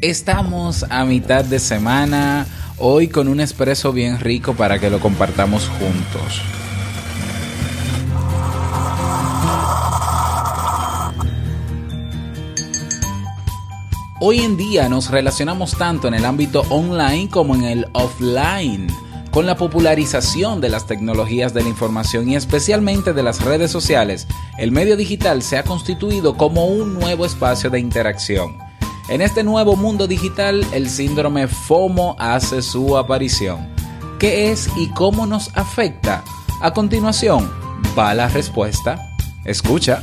Estamos a mitad de semana, hoy con un espresso bien rico para que lo compartamos juntos. Hoy en día nos relacionamos tanto en el ámbito online como en el offline. Con la popularización de las tecnologías de la información y especialmente de las redes sociales, el medio digital se ha constituido como un nuevo espacio de interacción. En este nuevo mundo digital, el síndrome FOMO hace su aparición. ¿Qué es y cómo nos afecta? A continuación, va la respuesta. Escucha.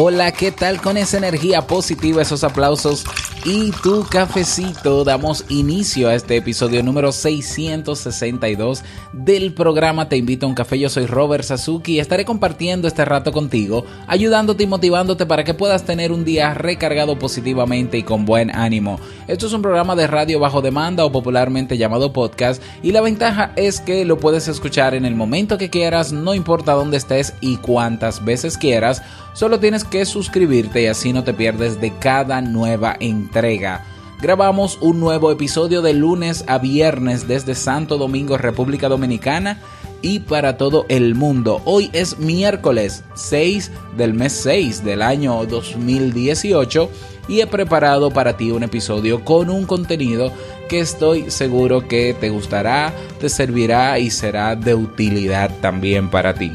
Hola, ¿qué tal con esa energía positiva, esos aplausos y tu cafecito? Damos inicio a este episodio número 662 del programa Te invito a un café. Yo soy Robert Sasuki y estaré compartiendo este rato contigo, ayudándote y motivándote para que puedas tener un día recargado positivamente y con buen ánimo. Esto es un programa de radio bajo demanda o popularmente llamado podcast y la ventaja es que lo puedes escuchar en el momento que quieras, no importa dónde estés y cuántas veces quieras. Solo tienes que suscribirte y así no te pierdes de cada nueva entrega. Grabamos un nuevo episodio de lunes a viernes desde Santo Domingo, República Dominicana y para todo el mundo. Hoy es miércoles 6 del mes 6 del año 2018 y he preparado para ti un episodio con un contenido que estoy seguro que te gustará, te servirá y será de utilidad también para ti.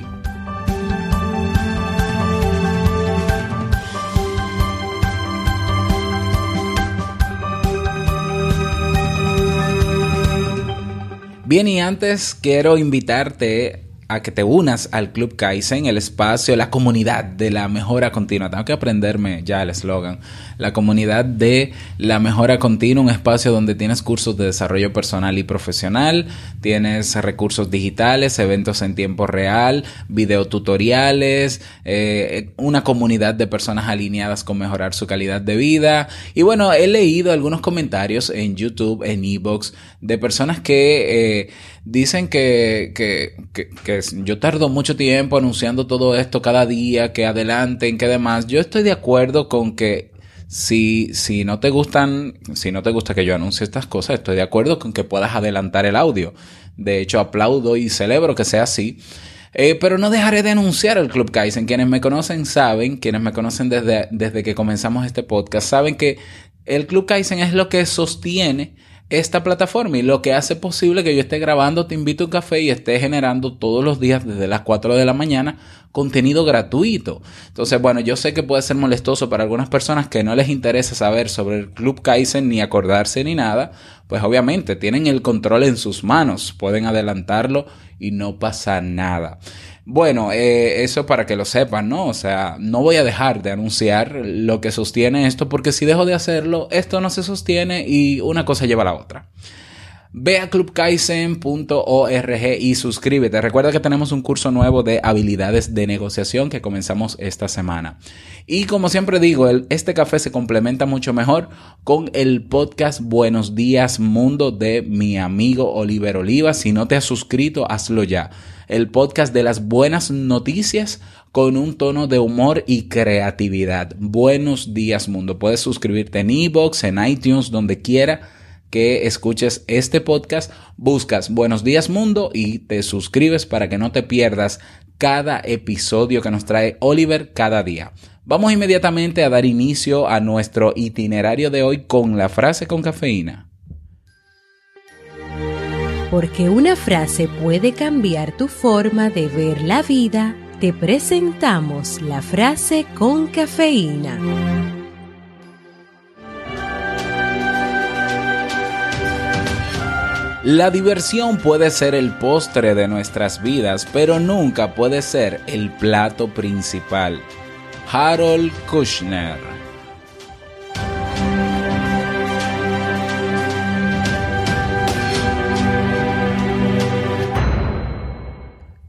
Bien, y antes quiero invitarte que te unas al Club Kaizen, el espacio, la comunidad de la mejora continua. Tengo que aprenderme ya el eslogan. La comunidad de la mejora continua, un espacio donde tienes cursos de desarrollo personal y profesional, tienes recursos digitales, eventos en tiempo real, videotutoriales, eh, una comunidad de personas alineadas con mejorar su calidad de vida. Y bueno, he leído algunos comentarios en YouTube, en Evox, de personas que eh, dicen que, que, que, que yo tardo mucho tiempo anunciando todo esto cada día, que adelanten, que demás. Yo estoy de acuerdo con que si, si no te gustan, si no te gusta que yo anuncie estas cosas, estoy de acuerdo con que puedas adelantar el audio. De hecho, aplaudo y celebro que sea así. Eh, pero no dejaré de anunciar el Club Kaizen. Quienes me conocen saben, quienes me conocen desde, desde que comenzamos este podcast, saben que el Club Kaizen es lo que sostiene esta plataforma y lo que hace posible que yo esté grabando Te invito a un café y esté generando todos los días desde las 4 de la mañana contenido gratuito. Entonces, bueno, yo sé que puede ser molestoso para algunas personas que no les interesa saber sobre el Club Kaizen ni acordarse ni nada, pues obviamente tienen el control en sus manos, pueden adelantarlo y no pasa nada. Bueno, eh, eso para que lo sepan, ¿no? O sea, no voy a dejar de anunciar lo que sostiene esto porque si dejo de hacerlo, esto no se sostiene y una cosa lleva a la otra. Ve a clubkaizen.org y suscríbete. Recuerda que tenemos un curso nuevo de habilidades de negociación que comenzamos esta semana. Y como siempre digo, este café se complementa mucho mejor con el podcast Buenos Días Mundo de mi amigo Oliver Oliva. Si no te has suscrito, hazlo ya. El podcast de las buenas noticias con un tono de humor y creatividad. Buenos días mundo. Puedes suscribirte en iBox, en iTunes, donde quiera que escuches este podcast, buscas Buenos Días Mundo y te suscribes para que no te pierdas cada episodio que nos trae Oliver cada día. Vamos inmediatamente a dar inicio a nuestro itinerario de hoy con la frase con cafeína. Porque una frase puede cambiar tu forma de ver la vida, te presentamos la frase con cafeína. La diversión puede ser el postre de nuestras vidas, pero nunca puede ser el plato principal. Harold Kushner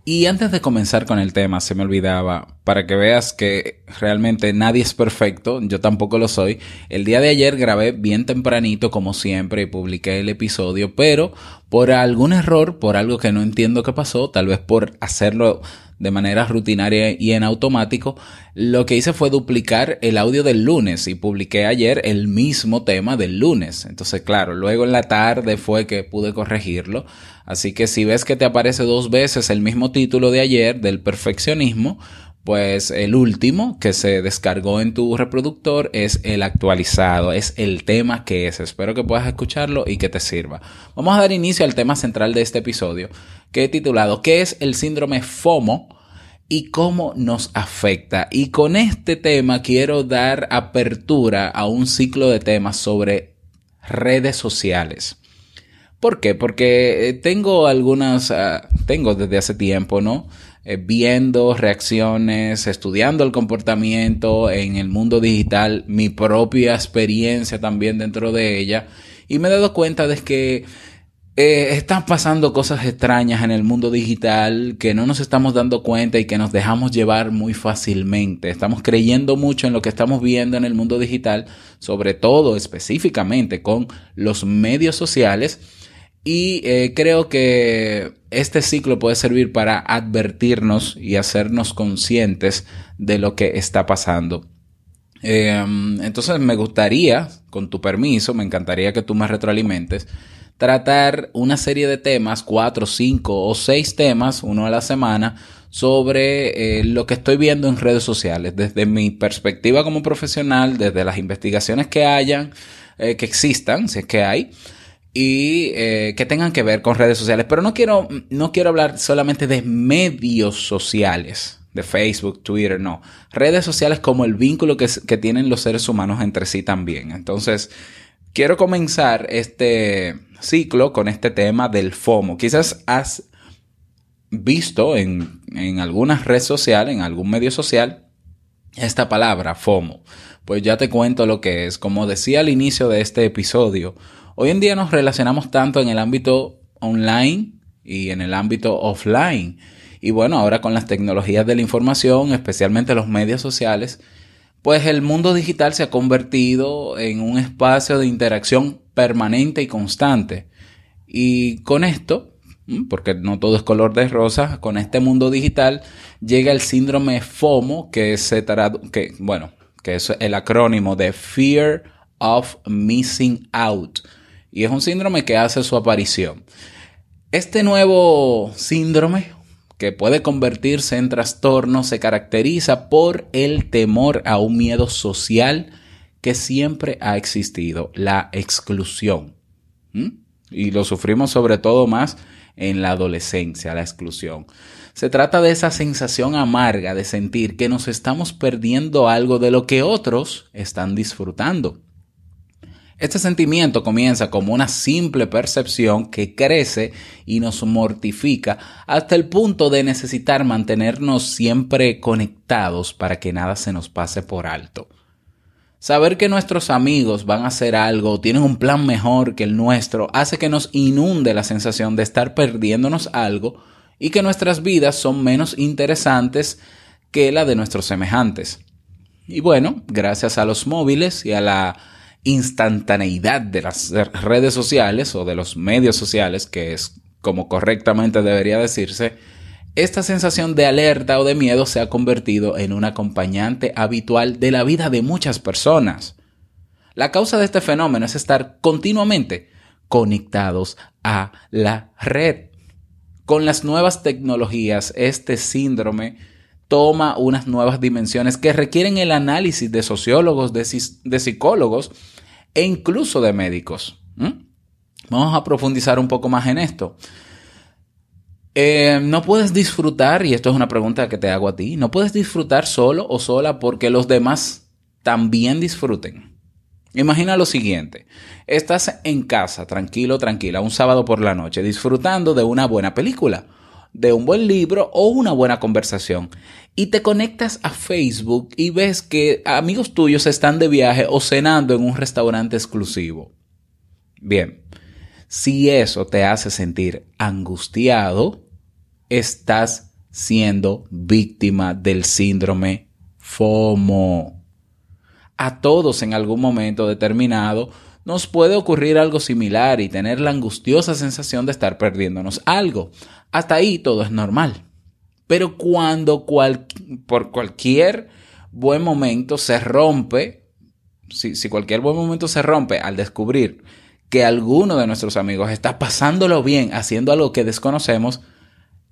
Y antes de comenzar con el tema, se me olvidaba, para que veas que realmente nadie es perfecto, yo tampoco lo soy, el día de ayer grabé bien tempranito como siempre y publiqué el episodio, pero por algún error, por algo que no entiendo qué pasó, tal vez por hacerlo de manera rutinaria y en automático, lo que hice fue duplicar el audio del lunes y publiqué ayer el mismo tema del lunes. Entonces, claro, luego en la tarde fue que pude corregirlo. Así que si ves que te aparece dos veces el mismo título de ayer del perfeccionismo, pues el último que se descargó en tu reproductor es el actualizado, es el tema que es. Espero que puedas escucharlo y que te sirva. Vamos a dar inicio al tema central de este episodio, que he titulado ¿Qué es el síndrome FOMO? y cómo nos afecta. Y con este tema quiero dar apertura a un ciclo de temas sobre redes sociales. ¿Por qué? Porque eh, tengo algunas, ah, tengo desde hace tiempo, ¿no? Eh, viendo reacciones, estudiando el comportamiento en el mundo digital, mi propia experiencia también dentro de ella, y me he dado cuenta de que eh, están pasando cosas extrañas en el mundo digital que no nos estamos dando cuenta y que nos dejamos llevar muy fácilmente. Estamos creyendo mucho en lo que estamos viendo en el mundo digital, sobre todo específicamente con los medios sociales. Y eh, creo que este ciclo puede servir para advertirnos y hacernos conscientes de lo que está pasando. Eh, entonces me gustaría, con tu permiso, me encantaría que tú me retroalimentes tratar una serie de temas, cuatro, cinco o seis temas, uno a la semana, sobre eh, lo que estoy viendo en redes sociales, desde mi perspectiva como profesional, desde las investigaciones que hayan, eh, que existan, si es que hay, y eh, que tengan que ver con redes sociales. Pero no quiero, no quiero hablar solamente de medios sociales, de Facebook, Twitter, no. Redes sociales como el vínculo que, que tienen los seres humanos entre sí también. Entonces, quiero comenzar este ciclo con este tema del FOMO. Quizás has visto en, en alguna red social, en algún medio social, esta palabra FOMO. Pues ya te cuento lo que es. Como decía al inicio de este episodio, hoy en día nos relacionamos tanto en el ámbito online y en el ámbito offline. Y bueno, ahora con las tecnologías de la información, especialmente los medios sociales, pues el mundo digital se ha convertido en un espacio de interacción permanente y constante. Y con esto, porque no todo es color de rosa, con este mundo digital llega el síndrome FOMO, que se que bueno, que es el acrónimo de Fear of Missing Out. Y es un síndrome que hace su aparición. Este nuevo síndrome que puede convertirse en trastorno se caracteriza por el temor a un miedo social que siempre ha existido, la exclusión. ¿Mm? Y lo sufrimos sobre todo más en la adolescencia, la exclusión. Se trata de esa sensación amarga de sentir que nos estamos perdiendo algo de lo que otros están disfrutando. Este sentimiento comienza como una simple percepción que crece y nos mortifica hasta el punto de necesitar mantenernos siempre conectados para que nada se nos pase por alto. Saber que nuestros amigos van a hacer algo o tienen un plan mejor que el nuestro hace que nos inunde la sensación de estar perdiéndonos algo y que nuestras vidas son menos interesantes que la de nuestros semejantes. Y bueno, gracias a los móviles y a la instantaneidad de las redes sociales o de los medios sociales, que es como correctamente debería decirse, esta sensación de alerta o de miedo se ha convertido en un acompañante habitual de la vida de muchas personas. La causa de este fenómeno es estar continuamente conectados a la red. Con las nuevas tecnologías, este síndrome toma unas nuevas dimensiones que requieren el análisis de sociólogos, de, psicólogos e incluso de médicos. Vamos a profundizar un poco más en esto. Eh, no puedes disfrutar, y esto es una pregunta que te hago a ti, no puedes disfrutar solo o sola porque los demás también disfruten. Imagina lo siguiente, estás en casa, tranquilo, tranquila, un sábado por la noche, disfrutando de una buena película, de un buen libro o una buena conversación, y te conectas a Facebook y ves que amigos tuyos están de viaje o cenando en un restaurante exclusivo. Bien, si eso te hace sentir angustiado, estás siendo víctima del síndrome FOMO. A todos en algún momento determinado nos puede ocurrir algo similar y tener la angustiosa sensación de estar perdiéndonos algo. Hasta ahí todo es normal. Pero cuando por cualquier buen momento se rompe, si, si cualquier buen momento se rompe al descubrir que alguno de nuestros amigos está pasándolo bien haciendo algo que desconocemos,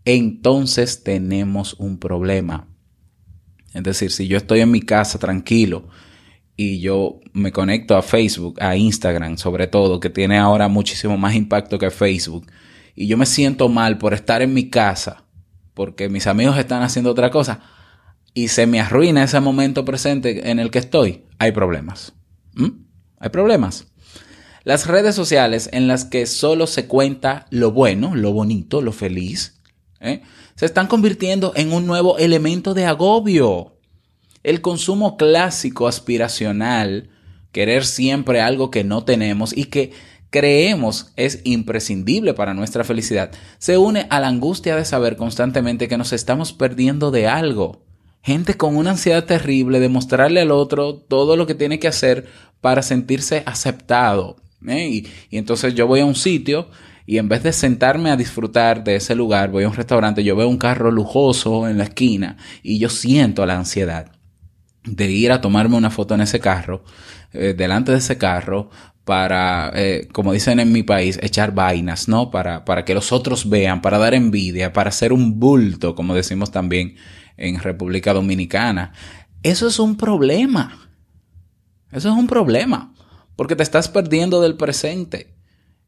entonces tenemos un problema. Es decir, si yo estoy en mi casa tranquilo y yo me conecto a Facebook, a Instagram sobre todo, que tiene ahora muchísimo más impacto que Facebook, y yo me siento mal por estar en mi casa, porque mis amigos están haciendo otra cosa, y se me arruina ese momento presente en el que estoy, hay problemas. ¿Mm? Hay problemas. Las redes sociales en las que solo se cuenta lo bueno, lo bonito, lo feliz, ¿eh? se están convirtiendo en un nuevo elemento de agobio. El consumo clásico aspiracional, querer siempre algo que no tenemos y que creemos es imprescindible para nuestra felicidad, se une a la angustia de saber constantemente que nos estamos perdiendo de algo. Gente con una ansiedad terrible de mostrarle al otro todo lo que tiene que hacer para sentirse aceptado, ¿eh? Y, y entonces yo voy a un sitio y en vez de sentarme a disfrutar de ese lugar, voy a un restaurante, yo veo un carro lujoso en la esquina y yo siento la ansiedad de ir a tomarme una foto en ese carro, eh, delante de ese carro, para, eh, como dicen en mi país, echar vainas, ¿no? Para, para que los otros vean, para dar envidia, para hacer un bulto, como decimos también en República Dominicana. Eso es un problema. Eso es un problema porque te estás perdiendo del presente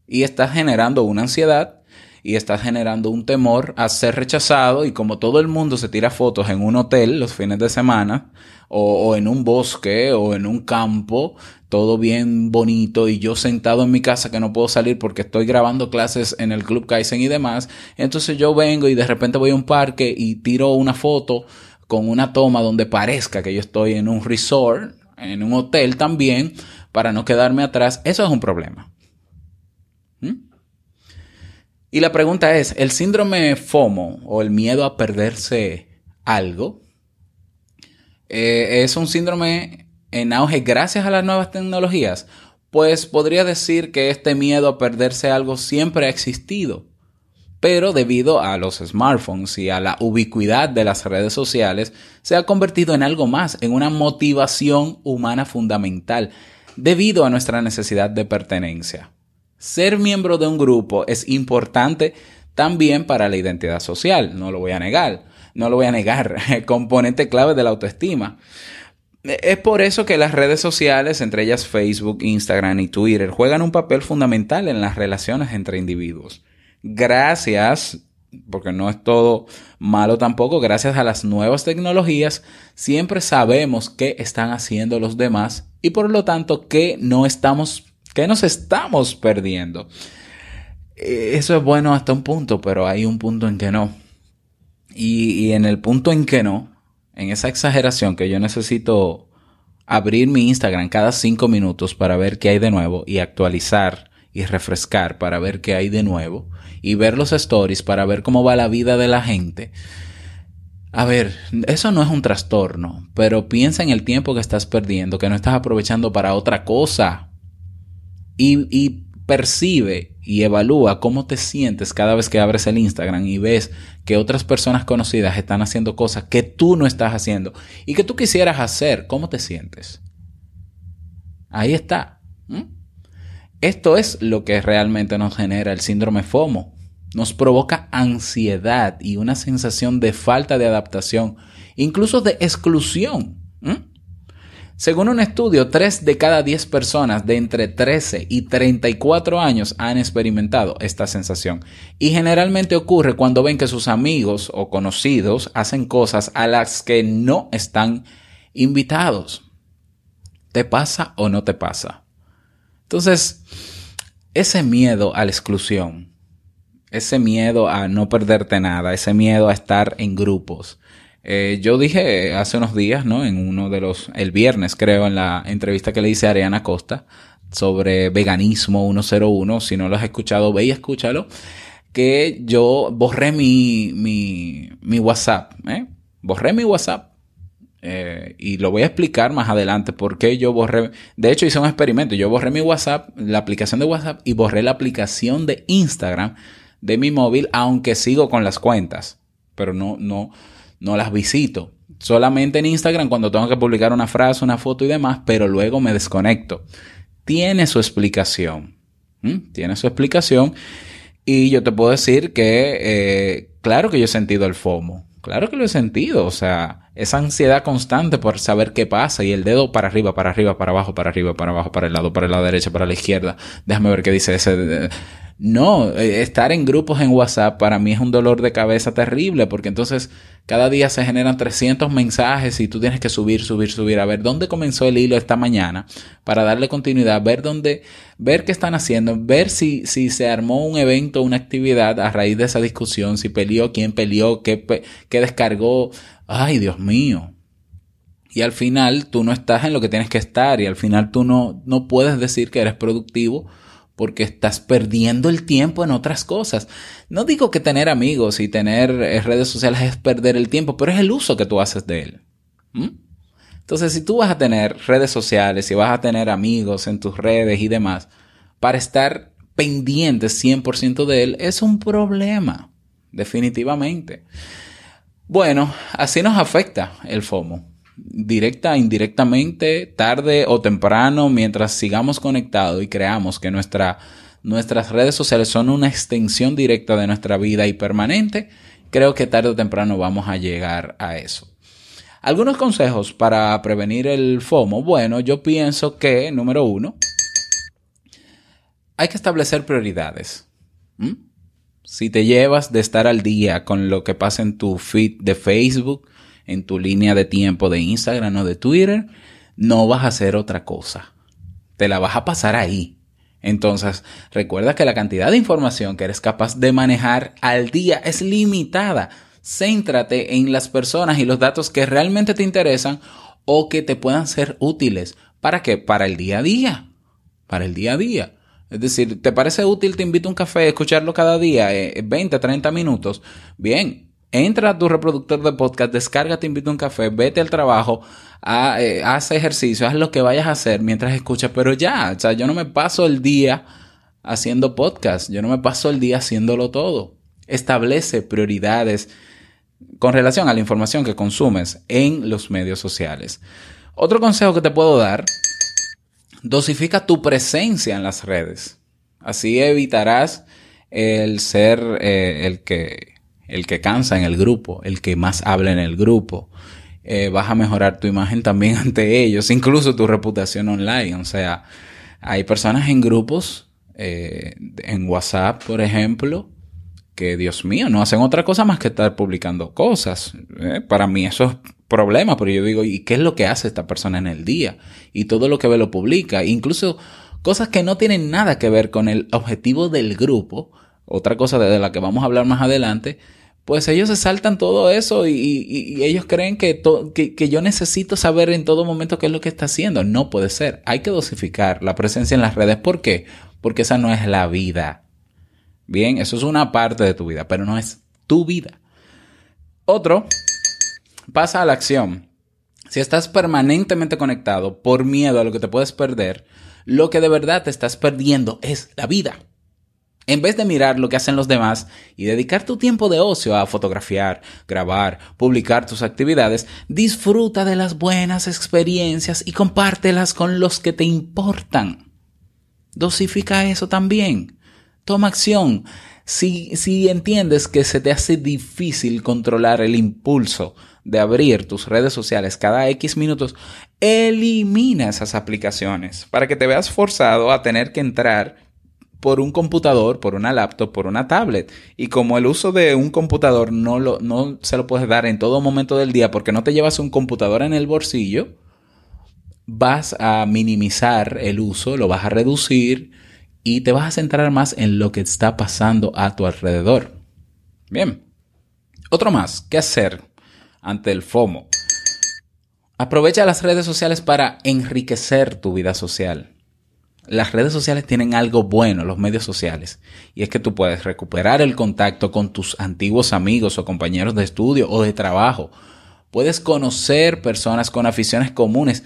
y estás generando una ansiedad y estás generando un temor a ser rechazado y como todo el mundo se tira fotos en un hotel los fines de semana o, en un bosque o en un campo, todo bien bonito y yo sentado en mi casa que no puedo salir porque estoy grabando clases en el Club Kaizen y demás, entonces yo vengo y de repente voy a un parque y tiro una foto con una toma donde parezca que yo estoy en un resort, en un hotel también, para no quedarme atrás, eso es un problema. ¿Mm? Y la pregunta es, ¿el síndrome FOMO o el miedo a perderse algo eh, es un síndrome en auge gracias a las nuevas tecnologías? Pues podría decir que este miedo a perderse algo siempre ha existido, pero debido a los smartphones y a la ubicuidad de las redes sociales, se ha convertido en algo más, en una motivación humana fundamental debido a nuestra necesidad de pertenencia. Ser miembro de un grupo es importante también para la identidad social, no lo voy a negar, no lo voy a negar, componente clave de la autoestima. Es por eso que las redes sociales, entre ellas Facebook, Instagram y Twitter, juegan un papel fundamental en las relaciones entre individuos. Gracias, porque no es todo malo tampoco, gracias a las nuevas tecnologías, siempre sabemos qué están haciendo los demás y por lo tanto qué no estamos, qué nos estamos perdiendo. Eh, eso es bueno hasta un punto, pero hay un punto en que no. Y, y en el punto en que no, en esa exageración que yo necesito abrir mi Instagram cada cinco minutos para ver qué hay de nuevo y actualizar y refrescar para ver qué hay de nuevo y ver los stories para ver cómo va la vida de la gente. A ver, eso no es un trastorno, pero piensa en el tiempo que estás perdiendo, que no estás aprovechando para otra cosa. Y, percibe y evalúa cómo te sientes cada vez que abres el Instagram y ves que otras personas conocidas están haciendo cosas que tú no estás haciendo y que tú quisieras hacer. ¿Cómo te sientes? Ahí está. Esto es lo que realmente nos genera el síndrome FOMO. nos provoca ansiedad y una sensación de falta de adaptación, incluso de exclusión. Según un estudio, 3 de cada 10 personas de entre 13 y 34 años han experimentado esta sensación. Y generalmente ocurre cuando ven que sus amigos o conocidos hacen cosas a las que no están invitados. ¿Te pasa o no te pasa? Entonces, ese miedo a la exclusión, ese miedo a no perderte nada, ese miedo a estar en grupos, eh, yo dije hace unos días, ¿no? En uno de los, el viernes creo, en la entrevista que le hice a Ariana Costa sobre veganismo 101. Si no lo has escuchado, ve y escúchalo. Que yo borré mi, mi, mi WhatsApp, ¿eh? Borré mi WhatsApp. Eh, y lo voy a explicar más adelante por qué yo borré. De hecho, hice un experimento. Yo borré mi WhatsApp, la aplicación de WhatsApp, y borré la aplicación de Instagram de mi móvil, aunque sigo con las cuentas. Pero no, no, no las visito. Solamente en Instagram cuando tengo que publicar una frase, una foto y demás, pero luego me desconecto. Tiene su explicación. Tiene su explicación. Y yo te puedo decir que, eh, claro que yo he sentido el FOMO. Claro que lo he sentido. O sea, esa ansiedad constante por saber qué pasa y el dedo para arriba, para arriba, para abajo, para arriba, para abajo, para el lado, para la derecha, para la izquierda. Déjame ver qué dice ese. No, eh, estar en grupos en WhatsApp para mí es un dolor de cabeza terrible porque entonces cada día se generan 300 mensajes y tú tienes que subir, subir, subir a ver dónde comenzó el hilo esta mañana para darle continuidad, ver dónde, ver qué están haciendo, ver si, si se armó un evento, una actividad a raíz de esa discusión, si peleó, quién peleó, qué, qué descargó. Ay, Dios mío. Y al final tú no estás en lo que tienes que estar y al final tú no, no puedes decir que eres productivo porque estás perdiendo el tiempo en otras cosas. No digo que tener amigos y tener eh, redes sociales es perder el tiempo, pero es el uso que tú haces de él. Entonces, si tú vas a tener redes sociales, si vas a tener amigos en tus redes y demás, para estar pendientes 100% de él, es un problema, definitivamente. Bueno, así nos afecta el FOMO directa, indirectamente, tarde o temprano, mientras sigamos conectados y creamos que nuestra, nuestras redes sociales son una extensión directa de nuestra vida y permanente, creo que tarde o temprano vamos a llegar a eso. Algunos consejos para prevenir el FOMO. Bueno, yo pienso que, número uno, hay que establecer prioridades. Si te llevas de estar al día con lo que pasa en tu feed de Facebook, en tu línea de tiempo de Instagram o de Twitter, no vas a hacer otra cosa. Te la vas a pasar ahí. Entonces, recuerda que la cantidad de información que eres capaz de manejar al día es limitada. Céntrate en las personas y los datos que realmente te interesan o que te puedan ser útiles. ¿Para qué? Para el día a día. Para el día a día. Es decir, ¿te parece útil? Te invito a un café, escucharlo cada día, 20, eh, 30 minutos. Bien, entra a tu reproductor de podcast, descarga, te invito a un café, vete al trabajo, eh, haz ejercicio, haz lo que vayas a hacer mientras escuchas, pero ya, o sea, yo no me paso el día haciendo podcast, yo no me paso el día haciéndolo todo. Establece prioridades con relación a la información que consumes en los medios sociales. Otro consejo que te puedo dar, dosifica tu presencia en las redes. Así evitarás el ser eh, el que el que cansa en el grupo, el que más habla en el grupo. Eh, vas a mejorar tu imagen también ante ellos, incluso tu reputación online. O sea, hay personas en grupos, eh, en WhatsApp, por ejemplo, que Dios mío, no hacen otra cosa más que estar publicando cosas. Eh, para mí eso es problema, pero yo digo, ¿y qué es lo que hace esta persona en el día? Y todo lo que ve lo publica, incluso cosas que no tienen nada que ver con el objetivo del grupo, otra cosa de la que vamos a hablar más adelante, pues ellos se saltan todo eso y, ellos creen que, que, yo necesito saber en todo momento qué es lo que está haciendo. No puede ser. Hay que dosificar la presencia en las redes. ¿Por qué? Porque esa no es la vida. Bien, eso es una parte de tu vida, pero no es tu vida. Otro, pasa a la acción. Si estás permanentemente conectado por miedo a lo que te puedes perder, lo que de verdad te estás perdiendo es la vida. En vez de mirar lo que hacen los demás y dedicar tu tiempo de ocio a fotografiar, grabar, publicar tus actividades, disfruta de las buenas experiencias y compártelas con los que te importan. Dosifica eso también. Toma acción. Si, si entiendes que se te hace difícil controlar el impulso de abrir tus redes sociales cada X minutos, elimina esas aplicaciones para que te veas forzado a tener que entrar por un computador, por una laptop, por una tablet. Y como el uso de un computador no, lo, no se lo puedes dar en todo momento del día porque no te llevas un computador en el bolsillo, vas a minimizar el uso, lo vas a reducir y te vas a centrar más en lo que está pasando a tu alrededor. Bien. Otro más, ¿qué hacer ante el FOMO? Aprovecha las redes sociales para enriquecer tu vida social. Las redes sociales tienen algo bueno, los medios sociales, y es que tú puedes recuperar el contacto con tus antiguos amigos o compañeros de estudio o de trabajo. Puedes conocer personas con aficiones comunes,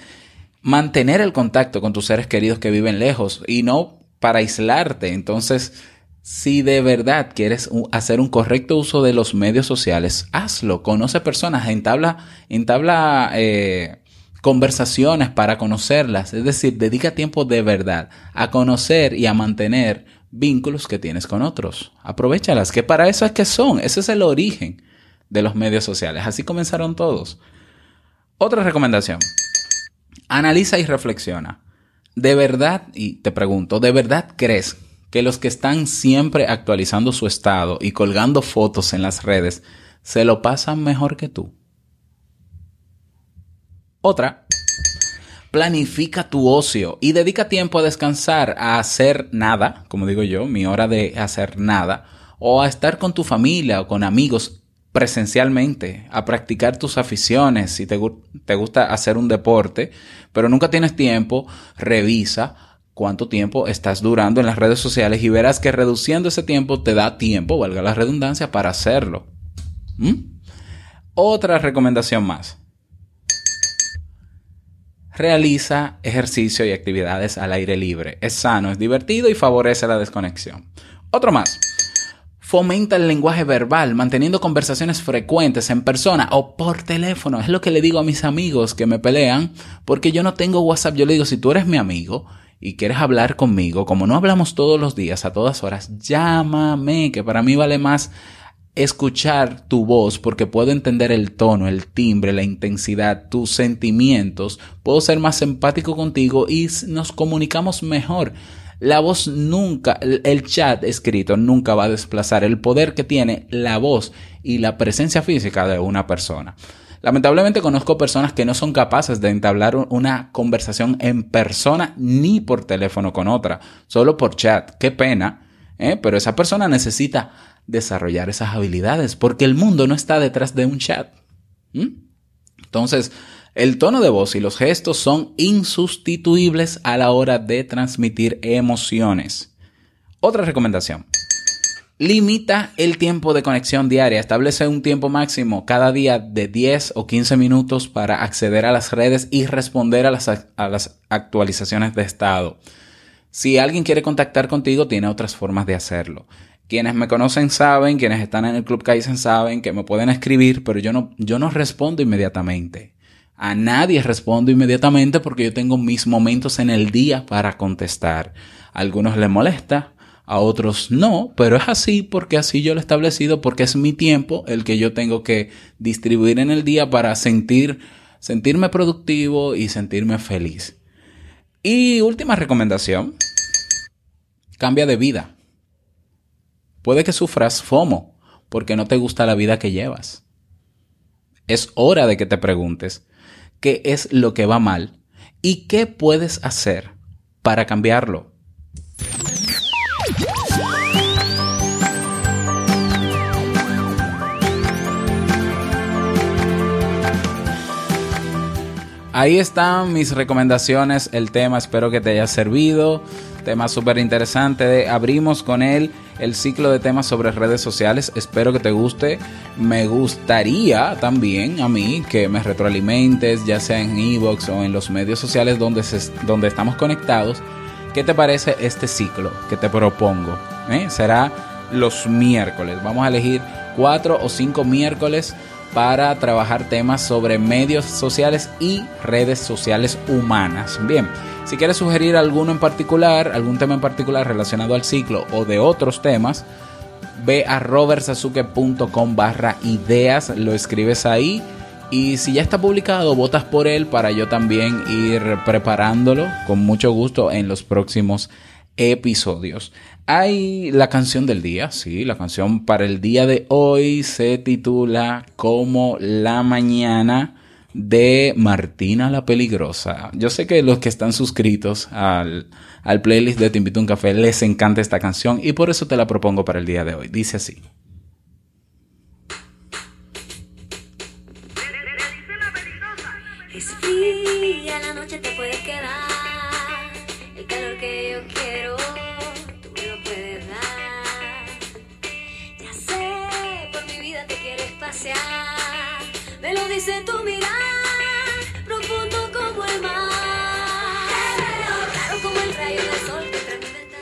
mantener el contacto con tus seres queridos que viven lejos y no para aislarte. Entonces, si de verdad quieres hacer un correcto uso de los medios sociales, hazlo. Conoce personas, entabla, entabla eh, conversaciones para conocerlas. Es decir, dedica tiempo de verdad a conocer y a mantener vínculos que tienes con otros. Aprovechalas, que para eso es que son. Ese es el origen de los medios sociales. Así comenzaron todos. Otra recomendación. Analiza y reflexiona. ¿De verdad, y te pregunto, ¿de verdad crees que los que están siempre actualizando su estado y colgando fotos en las redes se lo pasan mejor que tú? Otra, planifica tu ocio y dedica tiempo a descansar, a hacer nada, como digo yo, mi hora de hacer nada, o a estar con tu familia o con amigos presencialmente, a practicar tus aficiones, si te, te, gusta hacer un deporte, pero nunca tienes tiempo, revisa cuánto tiempo estás durando en las redes sociales y verás que reduciendo ese tiempo te da tiempo, valga la redundancia, para hacerlo. ¿Mm? Otra recomendación más. Realiza ejercicio y actividades al aire libre. Es sano, es divertido y favorece la desconexión. Otro más. Fomenta el lenguaje verbal, manteniendo conversaciones frecuentes en persona o por teléfono. Es lo que le digo a mis amigos que me pelean, porque yo no tengo WhatsApp. Yo le digo, si tú eres mi amigo y quieres hablar conmigo, como no hablamos todos los días, a todas horas, llámame, que para mí vale más escuchar tu voz porque puedo entender el tono, el timbre, la intensidad, tus sentimientos, puedo ser más empático contigo y nos comunicamos mejor. La voz nunca, el chat escrito nunca va a desplazar el poder que tiene la voz y la presencia física de una persona. Lamentablemente conozco personas que no son capaces de entablar una conversación en persona ni por teléfono con otra, solo por chat. Qué pena, ¿eh? pero esa persona necesita desarrollar esas habilidades porque el mundo no está detrás de un chat. Entonces, el tono de voz y los gestos son insustituibles a la hora de transmitir emociones. Otra recomendación. Limita el tiempo de conexión diaria. Establece un tiempo máximo cada día de 10 o 15 minutos para acceder a las redes y responder a las, actualizaciones de estado. Si alguien quiere contactar contigo, tiene otras formas de hacerlo. Quienes me conocen saben, quienes están en el Club Kaizen saben que me pueden escribir, pero yo no, yo no respondo inmediatamente. A nadie respondo inmediatamente porque yo tengo mis momentos en el día para contestar. A algunos les molesta, a otros no, pero es así porque así yo lo he establecido, porque es mi tiempo el que yo tengo que distribuir en el día para sentir, sentirme productivo y sentirme feliz. Y última recomendación, cambia de vida. Puede que sufras FOMO porque no te gusta la vida que llevas. Es hora de que te preguntes, qué es lo que va mal y qué puedes hacer para cambiarlo. Ahí están mis recomendaciones, el tema, espero que te haya servido. Tema súper interesante. Abrimos con él el ciclo de temas sobre redes sociales. Espero que te guste. Me gustaría también a mí que me retroalimentes, ya sea en Evox o en los medios sociales donde, se, donde estamos conectados. ¿Qué te parece este ciclo que te propongo? ¿Eh? Será los miércoles. Vamos a elegir cuatro o cinco miércoles para trabajar temas sobre medios sociales y redes sociales humanas. Bien, si quieres sugerir alguno en particular, algún tema en particular relacionado al ciclo o de otros temas, ve a robertsazuke.com barra ideas, lo escribes ahí. Y si ya está publicado, votas por él para yo también ir preparándolo con mucho gusto en los próximos episodios. Hay la canción del día, sí, la canción para el día de hoy se titula Como la mañana de Martina la Peligrosa. Yo sé que los que están suscritos al, al playlist de Te Invito a un Café les encanta esta canción y por eso te la propongo para el día de hoy. Dice así. Es fría, la noche te puedes quedar.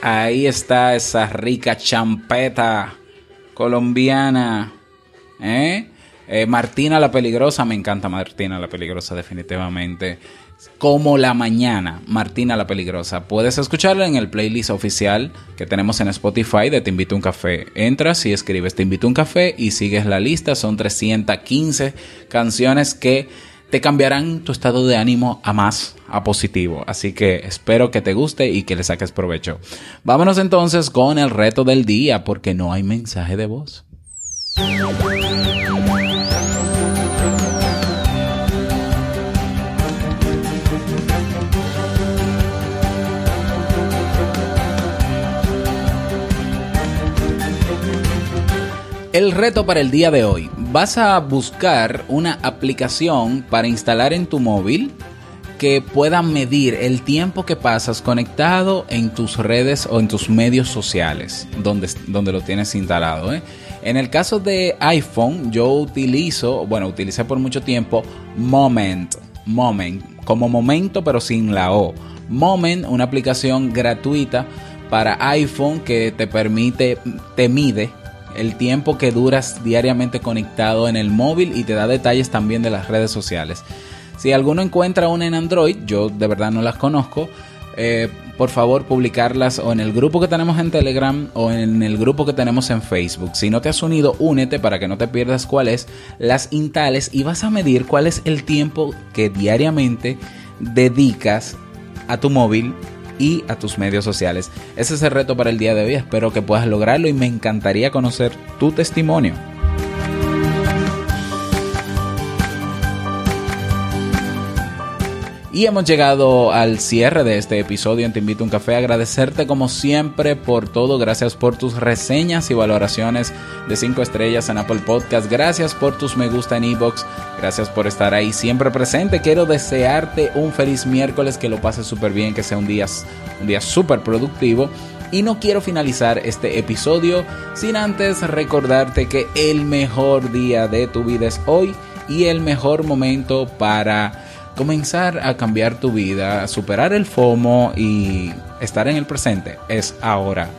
Ahí está esa rica champeta colombiana. ¿Eh? Eh, Martina la Peligrosa, me encanta Martina la Peligrosa definitivamente. Como la mañana, Martina la Peligrosa. Puedes escucharla en el playlist oficial que tenemos en Spotify de Te Invito a un Café. Entras y escribes Te Invito a un Café y sigues la lista. Son 315 canciones que te cambiarán tu estado de ánimo a más, a positivo. Así que espero que te guste y que le saques provecho. Vámonos entonces con el reto del día porque no hay mensaje de voz. El reto para el día de hoy. Vas a buscar una aplicación para instalar en tu móvil que pueda medir el tiempo que pasas conectado en tus redes o en tus medios sociales donde, donde lo tienes instalado. ¿eh? En el caso de iPhone, yo utilizo, bueno, utilicé por mucho tiempo Moment, Moment, como momento pero sin la O. Moment, una aplicación gratuita para iPhone que te permite, te mide el tiempo que duras diariamente conectado en el móvil y te da detalles también de las redes sociales. Si alguno encuentra una en Android, yo de verdad no las conozco, eh, por favor publicarlas o en el grupo que tenemos en Telegram o en el grupo que tenemos en Facebook. Si no te has unido, únete para que no te pierdas cuál es, las instales y vas a medir cuál es el tiempo que diariamente dedicas a tu móvil y a tus medios sociales. Ese es el reto para el día de hoy. Espero que puedas lograrlo y me encantaría conocer tu testimonio. Y hemos llegado al cierre de este episodio en Te Invito a un Café. Agradecerte como siempre por todo. Gracias por tus reseñas y valoraciones de 5 estrellas en Apple Podcast. Gracias por tus me gusta en iBox. Gracias por estar ahí siempre presente. Quiero desearte un feliz miércoles, que lo pases súper bien, que sea un día, un día súper productivo. Y no quiero finalizar este episodio sin antes recordarte que el mejor día de tu vida es hoy y el mejor momento para comenzar a cambiar tu vida, superar el FOMO y estar en el presente es ahora.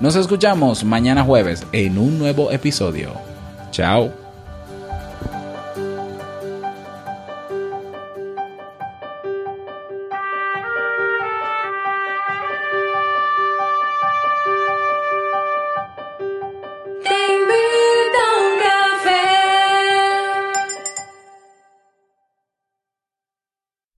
Nos escuchamos mañana jueves en un nuevo episodio. Chao.